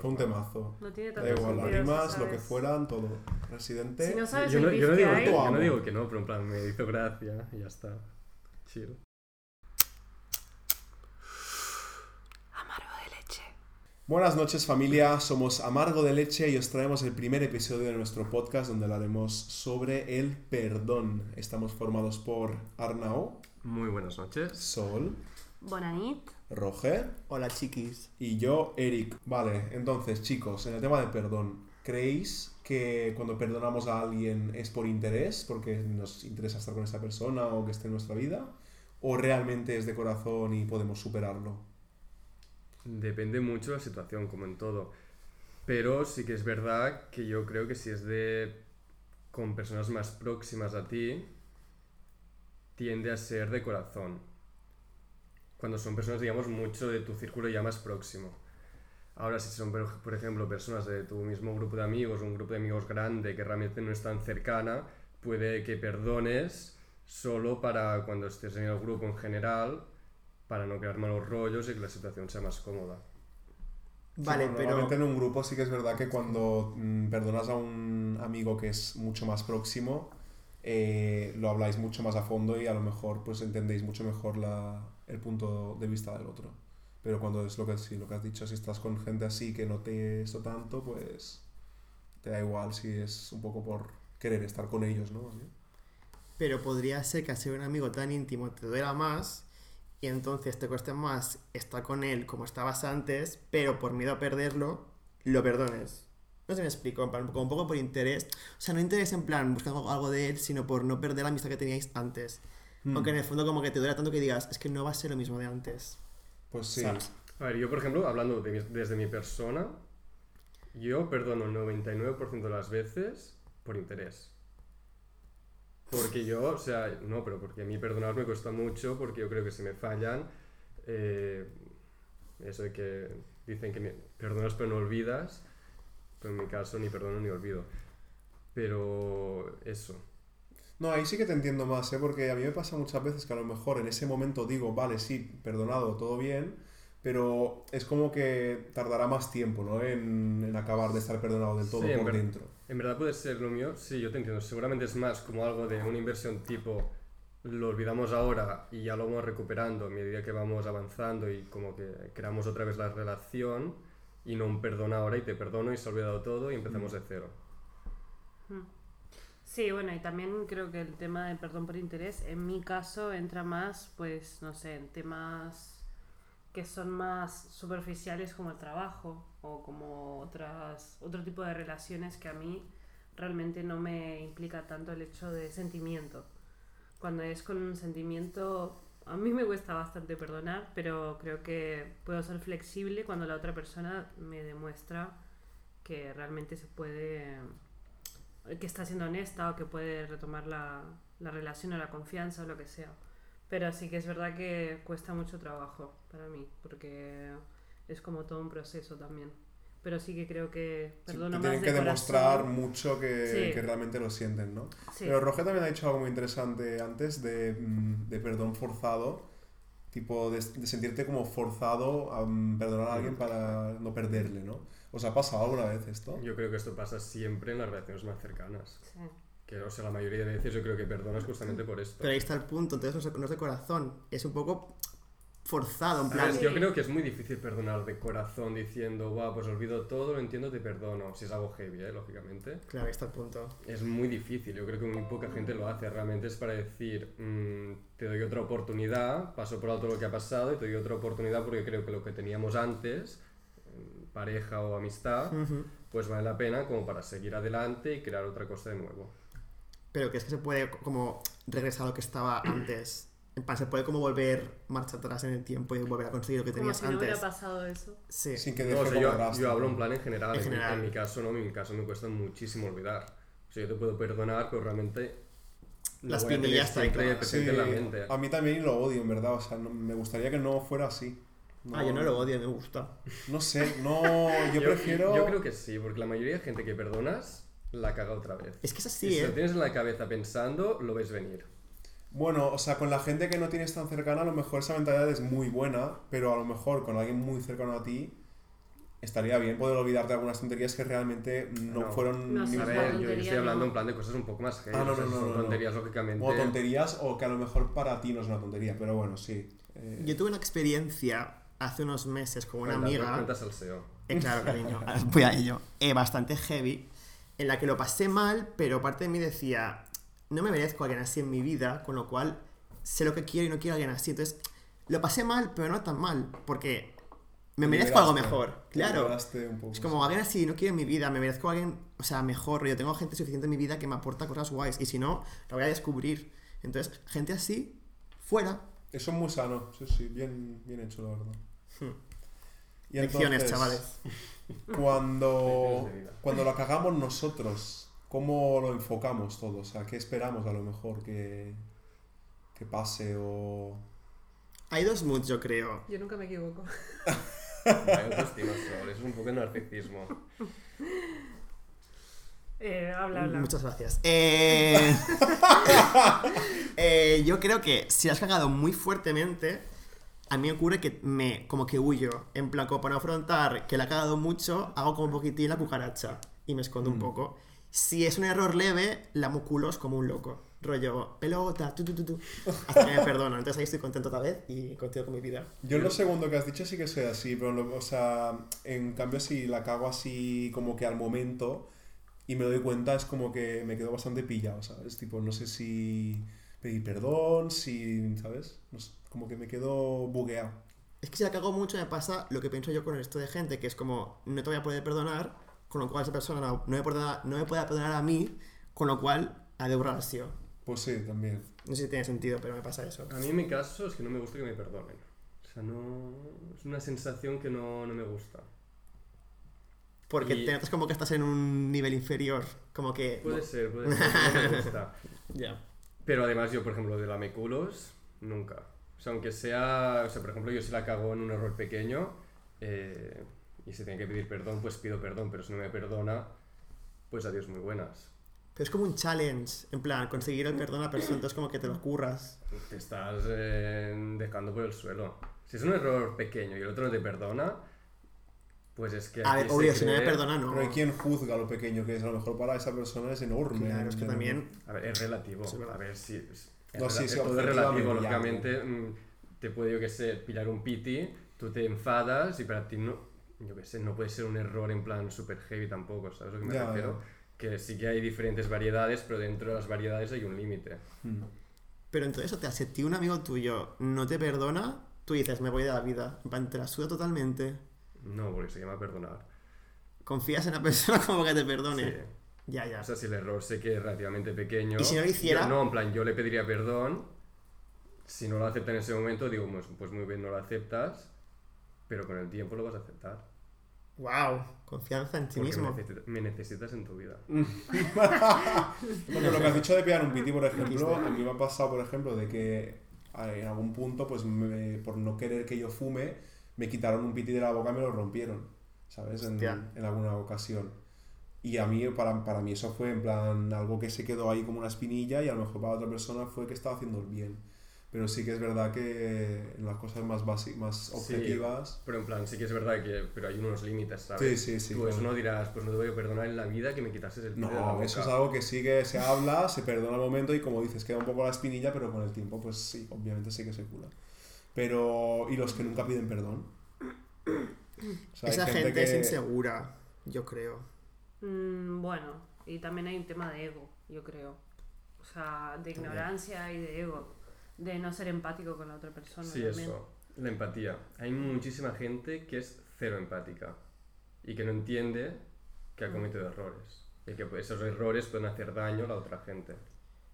Fue un temazo. No tiene Da tanto igual, las sentido, rimas, lo que fueran, todo. Residente. Si no sabes yo, el no, beef yo, no que digo, hay, que- yo no digo que no, pero en plan, me hizo gracia y ya está. Chill. Amargo de leche. Buenas noches familia, somos Amargo de Leche y os traemos el primer episodio de nuestro podcast donde hablaremos sobre el perdón. Estamos formados por Arnau, Muy buenas noches. Sol, Bonanit. Roger Hola chiquis. y yo, Eric. Vale, entonces chicos, en el tema del perdón, ¿creéis que cuando perdonamos a alguien es por interés, porque nos interesa estar con esa persona o que esté en nuestra vida? ¿O realmente es de corazón y podemos superarlo? Depende mucho de la situación, como en todo. Pero sí que es verdad que yo creo que si es de con personas más próximas a ti, tiende a ser de corazón. Cuando son personas, digamos, mucho de tu círculo ya más próximo. Ahora, si son, por ejemplo, personas de tu mismo grupo de amigos, un grupo de amigos grande que realmente no es tan cercana, puede que perdones solo para cuando estés en el grupo en general, para no crear malos rollos y que la situación sea más cómoda. Vale, Sí, bueno, pero Normalmente en un grupo sí que es verdad que cuando mm, perdonas a un amigo que es mucho más próximo, eh, lo habláis mucho más a fondo y a lo mejor pues entendéis mucho mejor la, el punto de vista del otro. Pero cuando es lo que, sí, lo que has dicho, si estás con gente así que no te esto tanto, pues te da igual si es un poco por querer estar con ellos, ¿no? Bien. pero podría ser que ser un amigo tan íntimo te duela más y entonces te cueste más estar con él como estabas antes, pero por miedo a perderlo, lo perdones. No si me explico, plan, como un poco por interés. O sea, no interés en plan buscando algo de él, sino por no perder la amistad que teníais antes. Mm. Aunque en el fondo como que te duela tanto que digas, es que no va a ser lo mismo de antes. Pues sí. ¿Sabes? A ver, yo por ejemplo, hablando de mi- desde mi persona, yo perdono el 99% de las veces por interés. Porque yo, o sea, no, pero porque a mí perdonar me cuesta mucho, porque yo creo que si me fallan, eh, eso de que dicen que me- perdonas pero no olvidas, pero en mi caso ni perdono ni olvido. Pero eso. No, ahí sí que te entiendo más, ¿eh? Porque a mí me pasa muchas veces que a lo mejor en ese momento digo, vale, sí, perdonado, todo bien, pero es como que tardará más tiempo, ¿no? En, en acabar de estar perdonado del todo Sí, por dentro. En verdad puede ser lo mío, sí, yo te entiendo. Seguramente es más como algo de una inversión tipo lo olvidamos ahora y ya lo vamos recuperando a medida que vamos avanzando y como que creamos otra vez la relación y no un perdón ahora y te perdono y se ha olvidado todo y empezamos de cero. Mm. Sí, bueno, y también creo que el tema del perdón por interés, en mi caso, entra más, pues, no sé, en temas que son más superficiales como el trabajo o como otras, otro tipo de relaciones que a mí realmente no me implica tanto el hecho de sentimiento. Cuando es con un sentimiento, a mí me cuesta bastante perdonar, pero creo que puedo ser flexible cuando la otra persona me demuestra que realmente se puede que está siendo honesta o que puede retomar la, la relación o la confianza o lo que sea. Pero sí que es verdad que cuesta mucho trabajo para mí, porque es como todo un proceso también. Pero sí que creo que Sí, perdono te más tienen de que demostrar corazón. mucho que, Sí. que realmente lo sienten, ¿no? Sí. Pero Roger también ha dicho algo muy interesante antes de, mm, de perdón forzado, tipo de, de sentirte como forzado a mm, perdonar a alguien para no perderle, ¿no? ¿Os ha pasado alguna vez esto? Yo creo que esto pasa siempre en las relaciones más cercanas. Sí. Que, o sea, la mayoría de veces yo creo que perdonas justamente por esto. Pero ahí está el punto, entonces no es, no es de corazón, es un poco forzado, en A plan... ver, yo creo que es muy difícil perdonar de corazón diciendo, guau, pues olvido todo, lo entiendo, te perdono. Si es algo heavy, ¿eh? lógicamente. Claro, ahí está el punto. Es muy difícil, yo creo que muy poca gente lo hace. Realmente es para decir, mm, te doy otra oportunidad, paso por alto lo que ha pasado y te doy otra oportunidad porque creo que lo que teníamos antes, pareja o amistad, Ujú. pues vale la pena como para seguir adelante y crear otra cosa de nuevo. Pero que es que se puede como regresar a lo que estaba antes. Se puede como volver marcha atrás en el tiempo y volver a conseguir lo que Como tenías si no hubiera antes. pasado eso. Sí. Sin que No, o sea, como yo, rastro, yo hablo en plan en general. En En, mi- general. en mi caso no, en mi caso me cuesta muchísimo olvidar. O sea, yo te puedo perdonar, pero realmente... lo La voy a tener espinilla está ahí siempre clavada. presente Sí, en la mente. a mí también lo odio, en verdad. O sea, no- me gustaría que no fuera así. Ah, yo no lo odio, me gusta. No sé, no, yo, prefiero... Yo creo que sí, porque la mayoría de gente que perdonas la caga otra vez. Es que es Y así, si lo ¿eh? tienes en la cabeza pensando, lo ves venir. Bueno, o sea, con la gente que no tienes tan cercana, a lo mejor esa mentalidad es muy buena, pero a lo mejor con alguien muy cercano a ti, estaría bien poder olvidarte de algunas tonterías que realmente no, No. fueron No ni A ver, yo estoy hablando no. en plan de cosas un poco más heavy. Ah, no, no, no, son no, no. tonterías, lógicamente. o tonterías o que a lo mejor para ti no es una tontería, pero bueno, sí. Eh, Yo tuve una experiencia hace unos meses con una Cuenta, amiga. Cuenta salseo. Eh, claro, cariño, voy a ello. Eh, bastante heavy, en la que lo pasé mal, pero parte de mí decía, no me merezco a alguien así en mi vida, con lo cual sé lo que quiero y no quiero a alguien así. Entonces, lo pasé mal, pero no tan mal, porque me merezco algo mejor. Claro. un poco, Es como alguien así, no quiero en mi vida, me merezco a alguien, o sea, mejor. Yo tengo gente suficiente en mi vida que me aporta cosas guays, y si no, lo voy a descubrir. Entonces, gente así, fuera. Eso es muy sano, sí, sí, bien, bien hecho, la verdad. Hmm. Y Lecciones, entonces, chavales. Cuando, cuando lo cagamos nosotros, ¿cómo lo enfocamos todos? ¿A qué esperamos a lo mejor que, que pase o...? Hay dos moods, yo creo. Yo nunca me equivoco. Es un poco de narcisismo. Eh, habla, habla. Muchas gracias. Eh, eh, yo creo que si has cagado muy fuertemente, a mí me ocurre que me como que huyo. En plan, como para no afrontar que la he cagado mucho, hago como un poquitín la cucaracha y me escondo un Mm. poco. Si es un error leve, la culos como un loco. Rollo, pelota, tu, tu, tu, tu, hasta que me perdono. Entonces ahí estoy contento otra vez y continúo con mi vida. Yo lo segundo que has dicho sí que soy así, pero lo- o sea, en cambio si la cago así como que al momento y me doy cuenta es como que me quedo bastante pillado, ¿sabes? Tipo, no sé si pedir perdón, si, ¿sabes? No sé, como que me quedo bugueado. Es que si la cago mucho me pasa lo que pienso yo con el resto de gente, que es como, no te voy a poder perdonar, con lo cual esa persona no, no me, perdona- no me puede perdonar a mí, con lo cual ha de borrarse. Pues sí, también. No sé si tiene sentido, pero me pasa eso. A mí en mi caso es que no me gusta que me perdonen. O sea, no... Es una sensación que no, no me gusta. Porque Y- te notas como que estás en un nivel inferior, como que... Puede ser, puede ser, no me gusta. Ya. Pero además yo, por ejemplo, de la meculos, nunca. O sea, aunque sea... O sea, por ejemplo, yo si la cago en un error pequeño eh, y se tiene que pedir perdón, pues pido perdón. Pero si no me perdona, pues adiós muy buenas. Pero es como un challenge, en plan, conseguir el perdón a la persona, entonces como que te lo curras. Te estás eh, dejando por el suelo. Si es un error pequeño y el otro no te perdona, pues es que... A ver, obvio, si no me perdona, no. Pero hay quien juzga lo pequeño que es, a lo mejor para esa persona es enorme. Claro, es que también... A ver, es relativo. Sí, es a ver si. Es, es No, sí, rela- sí, todo es relativo, ya, lógicamente. mm, Te puede, yo que sé, pillar un piti, tú te enfadas y para ti no. Yo que sé, no puede ser un error en plan super heavy tampoco, ¿sabes lo que me Ya, refiero? Que sí que hay diferentes variedades, pero dentro de las variedades hay un límite. Mm. Pero entonces, o sea, si a ti un amigo tuyo no te perdona, tú dices, me voy de la vida. En plan, te la suda totalmente. No, porque se llama perdonar. Confías en la persona como que te perdone. Sí. Ya, ya. O sea, si el error sé que es relativamente pequeño. ¿Y si no lo hiciera? yo- no, en plan, yo le pediría perdón. Si no lo acepta en ese momento, digo, pues, pues muy bien, no lo aceptas. Pero con el tiempo lo vas a aceptar. wow, confianza en ti Porque mismo. me, necesita- me necesitas en tu vida. Porque lo que has dicho de pillar un piti, por ejemplo, a mí me ha pasado, por ejemplo, de que eh, en algún punto, pues me- por no querer que yo fume, me quitaron un piti de la boca y me lo rompieron, ¿sabes? En, en alguna ocasión. Y a mí, para, para mí eso fue en plan algo que se quedó ahí como una espinilla y a lo mejor para otra persona fue que estaba haciendo el bien. Pero sí que es verdad que en las cosas más básicas, más Sí. objetivas... Pero en plan, sí que es verdad que pero hay unos límites, ¿sabes? Sí, sí, sí, Tú claro. eso no dirás, pues no te voy a perdonar en la vida que me quitases el pito de la No, boca. eso es algo que sí que se habla, se perdona al momento y como dices, queda un poco la espinilla, pero con el tiempo, pues sí, obviamente sí que se cura. Pero, ¿y los que nunca piden perdón? O sea, hay Esa gente, es que- insegura, yo creo. Mm, bueno, y también hay un tema de ego, yo creo. O sea, de ignorancia y de ego. De no ser empático con la otra persona. Sí, también. eso. La empatía. Hay muchísima gente que es cero empática y que no entiende que ha Mm. cometido errores. Y que esos errores pueden hacer daño a la otra gente.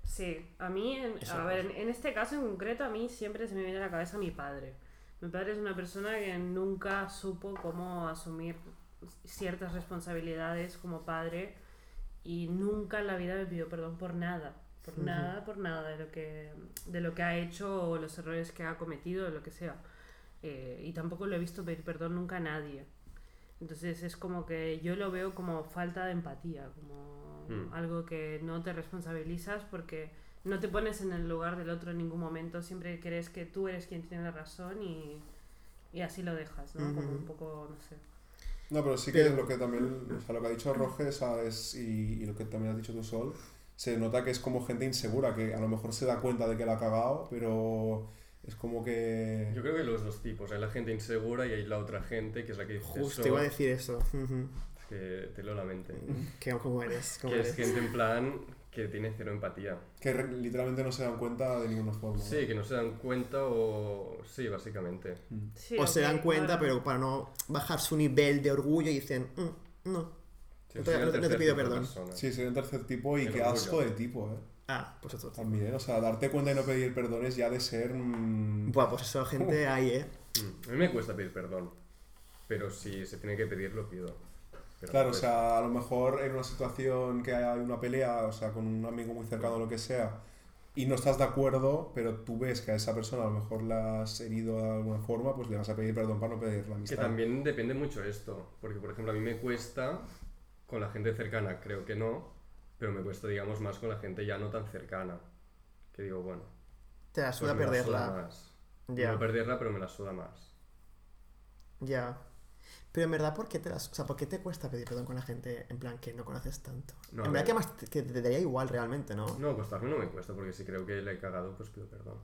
Sí, a mí, en, a ver, en, en este caso en concreto, a mí siempre se me viene a la cabeza mi padre. Mi padre es una persona que nunca supo cómo asumir ciertas responsabilidades como padre y nunca en la vida me pidió perdón por nada. Por nada, por nada de lo que, de lo que ha hecho o los errores que ha cometido, lo que sea. Eh, y tampoco lo he visto pedir perdón nunca a nadie. Entonces es como que yo lo veo como falta de empatía, como Mm. algo que no te responsabilizas porque no te pones en el lugar del otro en ningún momento, siempre crees que tú eres quien tiene la razón y, y así lo dejas, ¿no? Como un poco, no sé. No, pero sí que Pero- lo que también, o sea, lo que ha dicho Roge ¿sabes? Y, y lo que también has dicho tú, Sol, se nota que es como gente insegura, que a lo mejor se da cuenta de que la ha cagado, pero es como que... Yo creo que los dos tipos. Hay la gente insegura y hay la otra gente que es la que dice Justo eso, iba a decir eso. Ujú. que te leo la mente. ¿Qué- ¿Cómo eres? ¿Cómo Que es eres? gente en plan que tiene cero empatía. que re- literalmente no se dan cuenta de ninguna forma. ¿no? Sí, que no se dan cuenta o... Sí, básicamente. Mm. Sí, O se ok, dan cuenta, claro. pero para no bajar su nivel de orgullo dicen, "Mm, no. Sí, No te- soy el no te pido perdón. persona. Sí, sería un tercer tipo y El qué orgullo. asco de tipo, ¿eh? Ah, pues eso. También, o sea, darte cuenta y no pedir perdón es ya de ser... mm, Buah, pues eso gente hay, ¿eh? Mm, A mí me cuesta pedir perdón. Pero si se tiene que pedir, lo pido. Pero Claro, o sea, a lo mejor en una situación que hay una pelea, o sea, con un amigo muy cercano o lo que sea, y no estás de acuerdo, pero tú ves que a esa persona a lo mejor la has herido de alguna forma, pues le vas a pedir perdón para no pedir la Que amistad. también depende mucho esto, porque por ejemplo a mí me cuesta con la gente cercana, creo que no, pero me cuesta digamos más con la gente ya no tan cercana, que digo, bueno, Te la pues suda me la suda perderla. más. Ya, No perderla, pero me la suda más. ya. Pero en verdad, ¿por qué te las... O sea, ¿por qué te cuesta pedir perdón con la gente en plan que no conoces tanto? No, en verdad ver. que más te, que te daría igual realmente, ¿no? No, costarme no me cuesta, porque si creo que le he cagado, pues pido perdón.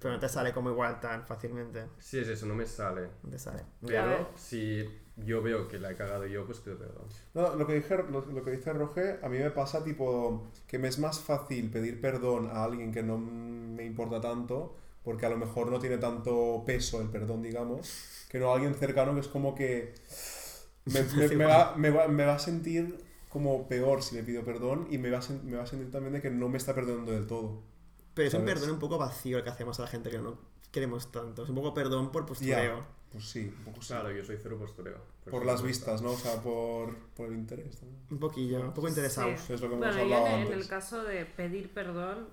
Pero no te sale como igual tan fácilmente. Si es eso, no me sale. No te sale. Ya. Pero si yo veo que la he cagado yo, pues pido perdón. No, lo que, dije, lo, lo que dice Roge, a mí me pasa tipo que me es más fácil pedir perdón a alguien que no me importa tanto, porque a lo mejor no tiene tanto peso el perdón, digamos, que no a alguien cercano que es como que me, me- me va, me va- me va a sentir como peor si le pido perdón y me va, a me va a sentir también de que no me está perdonando del todo. Pero es un perdón un poco vacío el que hacemos a la gente que no queremos tanto. Es un poco perdón por postureo. Pues sí, un poco sí. Claro, yo soy cero postureo. Por las vistas, ¿no? O sea, por, por el interés también. Un poquillo, un poco interesados. Sí. Es lo que hemos Bueno, hablado en, en antes. el caso de pedir perdón,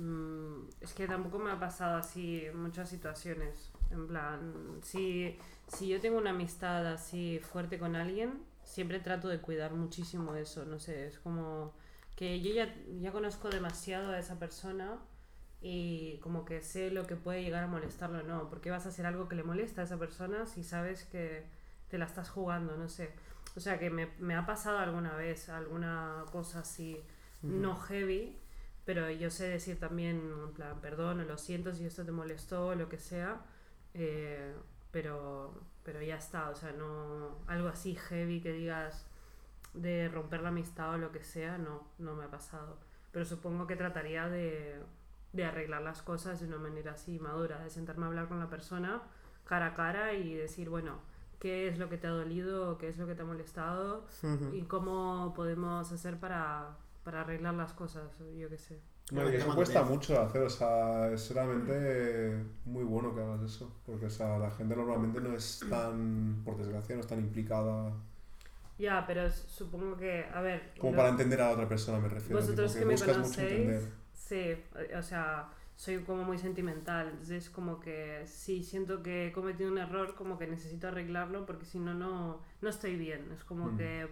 mm, es que tampoco me ha pasado así muchas situaciones. En plan, si, si yo tengo una amistad así fuerte con alguien, siempre trato de cuidar muchísimo eso. No sé, es como que yo ya, ya conozco demasiado a esa persona y como que sé lo que puede llegar a molestarlo o no. ¿Por qué vas a hacer algo que le molesta a esa persona si sabes que te la estás jugando? No sé. O sea que me, me ha pasado alguna vez alguna cosa así no heavy, pero yo sé decir también, en plan, perdón, o lo siento si esto te molestó, o lo que sea, eh, pero, pero ya está, o sea, no algo así heavy que digas de romper la amistad o lo que sea, no, no me ha pasado. Pero supongo que trataría de, de arreglar las cosas de una manera así madura, de sentarme a hablar con la persona cara a cara y decir, bueno, ¿qué es lo que te ha dolido? ¿Qué es lo que te ha molestado? Ujú. y cómo podemos hacer para, para arreglar las cosas, yo qué sé. No, y eso que cuesta mucho hacer, o sea, es realmente muy bueno que hagas eso, porque o sea, la gente normalmente no es tan, por desgracia, no es tan implicada Ya, pero es- supongo que, a ver, como lo- para entender a la otra persona, me refiero. Vosotros tipo, que me buscas mucho conocéis, sí, o sea, soy como muy sentimental, entonces como que si siento que he cometido un error, como que necesito arreglarlo porque si no, no no estoy bien, es como Mm. que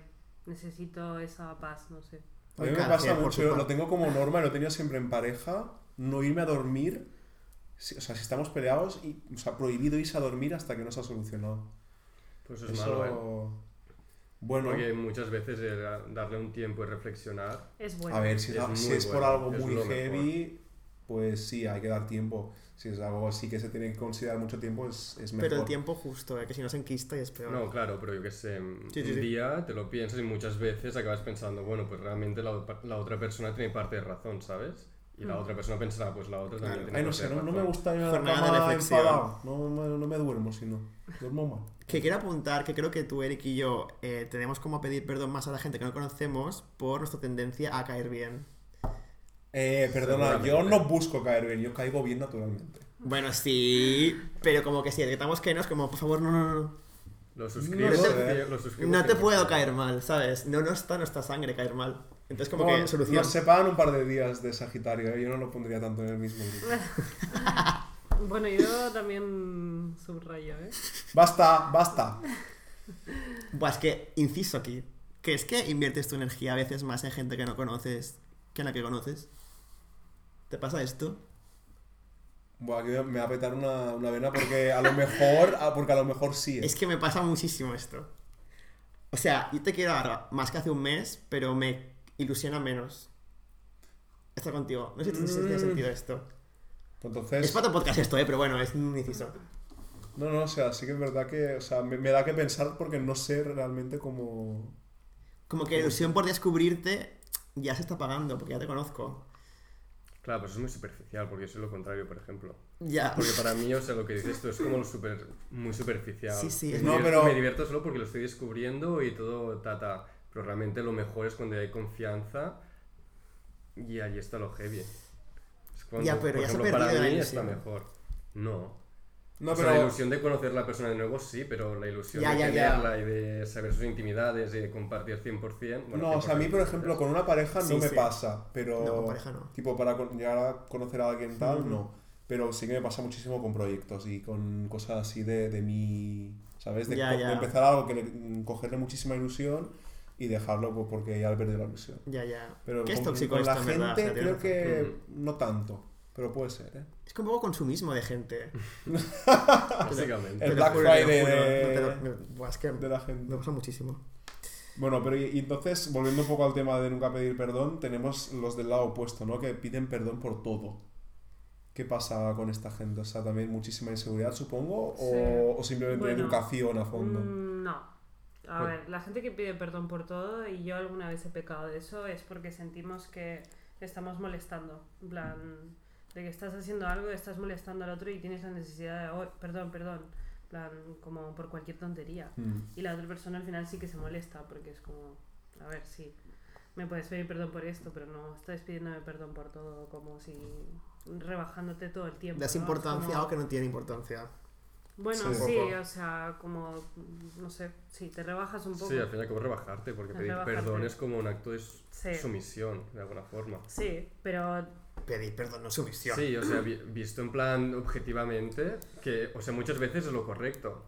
necesito esa paz, no sé. A mí me pasa mucho, lo tengo como norma, y lo he tenido siempre en pareja, no irme a dormir, si- o sea, si estamos peleados, y, o sea, prohibido irse a dormir hasta que no se ha solucionado. Pues es Eso, malo, ¿eh? bueno, Porque muchas veces el darle un tiempo y reflexionar. Es bueno. a ver, si es, si por bueno, algo es muy heavy, pues sí, hay que dar tiempo. Si es algo así que se tiene que considerar mucho tiempo, es, es mejor. Pero el tiempo justo, ¿eh? que si no se enquista y es peor. No, claro, pero yo que sé, un Sí, sí, sí. día te lo piensas y muchas veces acabas pensando, bueno, pues realmente la, la otra persona tiene parte de razón, ¿sabes? Y la Mm. otra persona pensará, pues la otra también Claro. tiene Ay, no parte sé, de no, no me gusta ir a la cama enfadado. No, me- no me duermo si no. Duermo mal. Que quiero apuntar que creo que tú, Eric y yo eh, tenemos como pedir perdón más a la gente que no conocemos por nuestra tendencia a caer bien. Eh, perdona, yo no busco caer bien, yo caigo bien naturalmente. Bueno, sí, pero como que si detectamos que no, es como, por favor, no, no, no. Lo suscribo, No cien- lo suscribo No te 100%. puedo caer mal, ¿sabes? No, no está nuestra sangre caer mal. Entonces, como Bueno, que solución. Nos separan un par de días de Sagitario, ¿eh? yo no lo pondría tanto en el mismo grupo. Bueno, yo también subrayo, ¿eh? Basta, basta. Buah, es que, inciso aquí, que es que inviertes tu energía a veces más en gente que no conoces que en la que conoces. ¿Te pasa esto? Buah, aquí me va a petar una, una vena porque a lo mejor, porque a lo mejor sí. ¿eh? Es que me pasa muchísimo esto. O sea, yo te quiero ahora más que hace un mes, pero me ilusiona menos. Estar contigo. No sé si tiene Mm. sentido esto. Entonces, Es para tu podcast esto, ¿eh? Pero bueno, es un inciso. no, no, o sea, sí que es verdad que, o sea, me, me da que pensar porque no sé realmente cómo... Como que la ilusión por descubrirte ya se está pagando, porque ya te conozco. Claro, pues eso es muy superficial, porque yo soy lo contrario, por ejemplo. Ya. Porque para mí, o sea, lo que dices tú es como lo super, muy superficial. Sí, sí, Me es- No, divierto- pero- Me divierto solo porque lo estoy descubriendo y todo, tata. Pero realmente lo mejor es cuando hay confianza y ahí está lo heavy. Es cuando, Ya, pero por ya se ejemplo, para perdido la mí está mejor. No. No, o sea, pero... la ilusión de conocer a la persona de nuevo sí, pero la ilusión Ya, de ya, ya. tenerla y de saber sus intimidades y de compartir 100%. bueno, No, o sea, a mí, por ejemplo, con una pareja Sí, no me sí. pasa, pero... No, con pareja no. Tipo, para llegar a conocer a alguien tal, Ujú. no. Pero sí que me pasa muchísimo con proyectos y con cosas así de, de mí, ¿sabes? De, Ya, co- ya. de empezar algo que le, mm, cogerle muchísima ilusión y dejarlo pues, porque ya le perdí la ilusión. Ya, ya. Pero ¿Qué es con, tóxico con esto, la en gente verdad? Creo que no tanto, pero puede ser, ¿eh? Es como un poco consumismo de gente. Básicamente. El Black Friday de- me- que la me gente. pasa muchísimo. Bueno, pero y, y entonces, volviendo un poco al tema de nunca pedir perdón, tenemos los del lado opuesto, ¿no? Que piden perdón por todo. ¿Qué pasa con esta gente? O sea, también muchísima inseguridad, supongo, o, Sí. o simplemente Bueno, educación a fondo. Mm, No. A Bueno. ver, la gente que pide perdón por todo, y yo alguna vez he pecado de eso, es porque sentimos que estamos molestando. En plan, de que estás haciendo algo, estás molestando al otro y tienes la necesidad de, "Oh, perdón, perdón. Plan, como por cualquier tontería. Mm. Y la otra persona al final sí que se molesta porque es como, a ver, sí, me puedes pedir perdón por esto, pero no estás pidiéndome perdón por todo, como si rebajándote todo el tiempo. Das ¿no? Es importancia como- algo que no tiene importancia. Bueno, Sí. sí, o sea, como, no sé, sí, te rebajas un poco. Sí, al fin y al cabo rebajarte, porque pedir rebajarte. perdón es como un acto de Sí. sumisión, de alguna forma. Sí, pero Pedir perdón no es sumisión. Sí, o sea, vi- visto en plan objetivamente, que, o sea, muchas veces es lo correcto,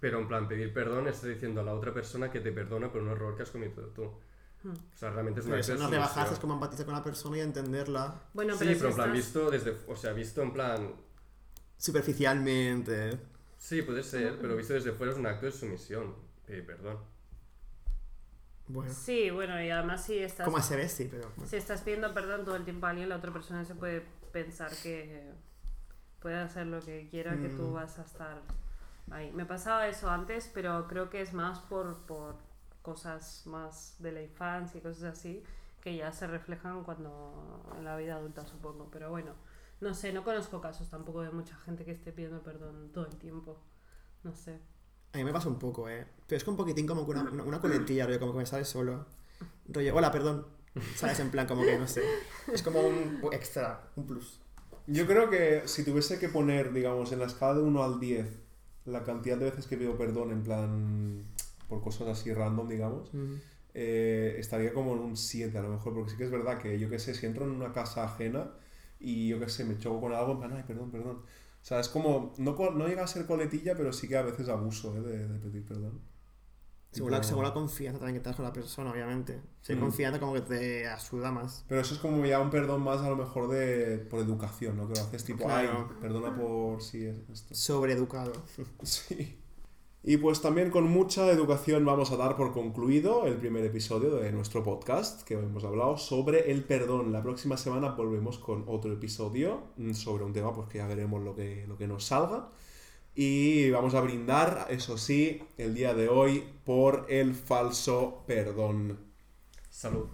pero en plan pedir perdón estás diciendo a la otra persona que te perdona por un error que has cometido tú. Hmm. O sea, realmente es Pero una acto no rebajarse es como empatizar con la persona y entenderla bueno, Sí, pero, pero, si en plan estás- visto desde, o sea, visto en plan, superficialmente. sí, puede ser, pero visto desde fuera es un acto de sumisión, pedir perdón. Bueno, Sí, bueno, y además si estás, pero. bueno. si estás pidiendo perdón todo el tiempo a alguien, la otra persona se puede pensar que puede hacer lo que quiera, que tú Mm. vas a estar ahí. Me pasaba eso antes, pero creo que es más por, por cosas más de la infancia y cosas así, que ya se reflejan cuando en la vida adulta, supongo. Pero bueno, no sé, no conozco casos tampoco de mucha gente que esté pidiendo perdón todo el tiempo. No sé. A mí me pasa un poco, ¿eh? Pero es que un poquitín como que una, una, una coletilla, rollo, como que me sale solo. Rollo, hola, perdón. ¿Sabes? En plan, como que no sé. Es como un extra, un plus. Yo creo que si tuviese que poner, digamos, en la escala de 1 al 10, la cantidad de veces que pido perdón, en plan, por cosas así random, digamos, eh, estaría como en un 7 a lo mejor, porque sí que es verdad que yo que sé, si entro en una casa ajena y yo que sé, me choco con algo, en plan, ay, perdón, perdón. O sea, es como, no, no llega a ser coletilla, pero sí que a veces abuso ¿eh? de, de pedir perdón. Según la, según la confianza también que tengas con la persona, obviamente. Si hay Mm. confianza, como que te ayuda más. Pero eso es como ya un perdón más a lo mejor de por educación, ¿no? Que lo haces tipo, Claro. ay, perdona por si es esto. Sobreeducado. Sí. Y pues también con mucha educación vamos a dar por concluido el primer episodio de nuestro podcast, que hemos hablado sobre el perdón. La próxima semana volvemos con otro episodio mm, sobre un tema pues que ya veremos lo que, lo que nos salga. Y vamos a brindar, eso sí, el día de hoy por el falso perdón. Salud.